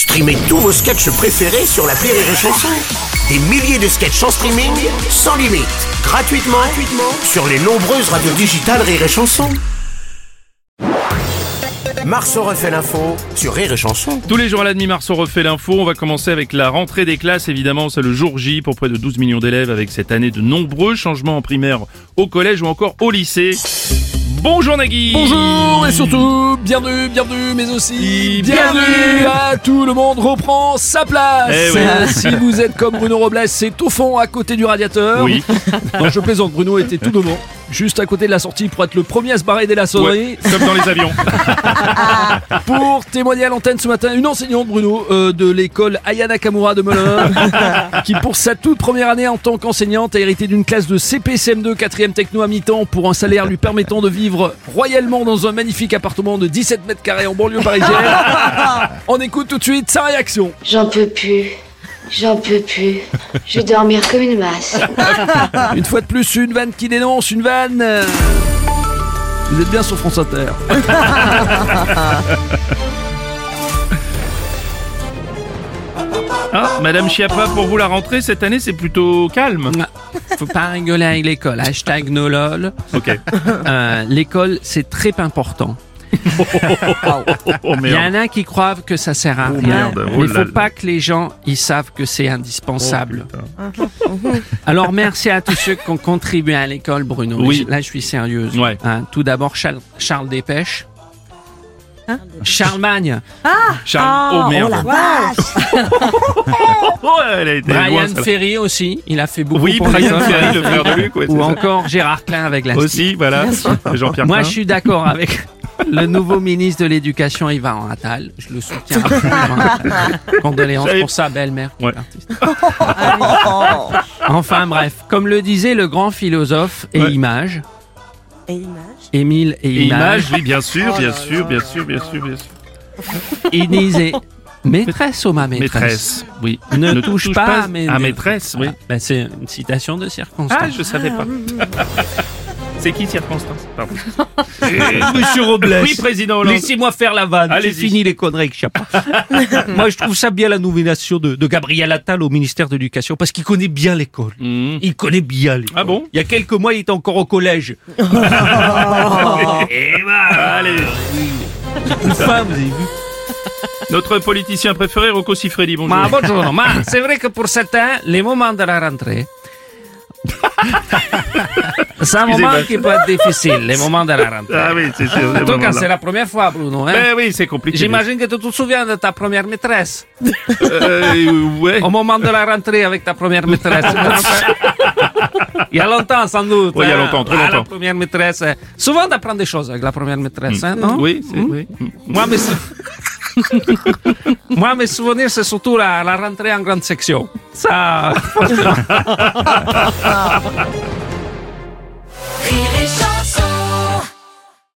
Streamez tous vos sketchs préférés sur la Rire et Chanson. Des milliers de sketchs en streaming, sans limite, gratuitement, gratuitement sur les nombreuses radios digitales Rire et Chanson. Marceau refait l'info sur Rire et Chanson. Tous les jours à la demi-mars, on refait l'info. On va commencer avec la rentrée des classes. Évidemment, c'est le jour J pour près de 12 millions d'élèves avec cette année de nombreux changements en primaire, au collège ou encore au lycée. Bonjour Nagui Bonjour et surtout, bienvenue, bienvenue, mais aussi Bienvenue. bienvenue à tout le monde reprend sa place. Eh oui. Si vous êtes comme Bruno Robles, c'est au fond à côté du radiateur. Oui. Non, je plaisante, Bruno était tout devant, juste à côté de la sortie pour être le premier à se barrer dès la sonnerie. Ouais, comme dans les avions. Pour témoigner à l'antenne ce matin, une enseignante, Bruno, euh, de l'école Ayana Kamura de Melun, qui pour sa toute première année en tant qu'enseignante a hérité d'une classe de CPCM2 4e techno à mi-temps pour un salaire lui permettant de vivre royalement dans un magnifique appartement de 17 mètres carrés en banlieue parisienne. On écoute tout de suite sa réaction. J'en peux plus. J'en peux plus. Je vais dormir comme une masse. Une fois de plus, une vanne qui dénonce, une vanne... euh, Vous êtes bien sur France Inter. Ah, Madame Chiappa, pour vous la rentrée cette année, c'est plutôt calme. Faut pas rigoler avec l'école. Hashtag nolol. Ok. Euh, l'école, c'est très important. Oh Il y en a qui croient que ça sert à Oh, rien. merde. Oh Mais il faut là. pas que les gens ils savent que c'est indispensable. Oh, Alors merci à tous ceux qui ont contribué à l'école, Bruno. Oui. Là, je suis sérieuse. Ouais. Hein, tout d'abord, Charles, Charles Dépêche. Charlemagne, Charles. oh merde. Oh, elle a été loin, Brian. Ferry aussi, il a fait beaucoup Oui, pour Brian. Ferry, le frère de Luc. ouais, Ou ça. encore Gérard Klein avec la Aussi, voilà. Jean-Pierre Moi, je suis d'accord avec le nouveau ministre de l'Éducation, Yvan Attal. Je le soutiens absolument. Condoléances pour sa belle-mère. Ouais. Enfin bref, comme le disait le grand philosophe et Ouais. image, Et image Émile et, Et image, image, oui, bien sûr, bien sûr, bien sûr, bien sûr, bien sûr. il disait maîtresse ou ma maîtresse, Maîtresse, oui. Ne, touche, pas, à mes- à maîtresse, oui. Ah, ben, c'est une citation de circonstance. Ah, je savais pas. C'est qui circonstance Pardon. Monsieur Robles, Oui, président Hollande. Laissez-moi faire la vanne. Allez-y. C'est fini les conneries que je sais pas. Moi, je trouve ça bien la nomination de, de Gabriel Attal au ministère de l'Éducation parce qu'il connaît bien l'école. Mmh. Il connaît bien l'école. Ah bon Il y a quelques mois, il était encore au collège. Et bah, allez. Une femme, vous avez vu Notre politicien préféré, Rocco Siffredi, bonjour. Ma bonjour. C'est vrai que pour certains, les moments de la rentrée. c'est un moment qui peut être difficile, les moments de la rentrée. Ah oui, c'est sûr. En tout cas, c'est la première fois, Bruno. Hein? Mais oui, c'est compliqué. J'imagine que tu te souviens de ta première maîtresse. Euh, ouais. Au moment de la rentrée avec ta première maîtresse. il y a longtemps, sans doute. Oui, il y a hein. longtemps, très Ah, longtemps. La première maîtresse. euh, Souvent d'apprendre des choses avec la première maîtresse, hein, non? Oui, c'est oui. Moi, mes, sou- Moi, mes souvenirs, c'est surtout la, la rentrée en grande section. Ça.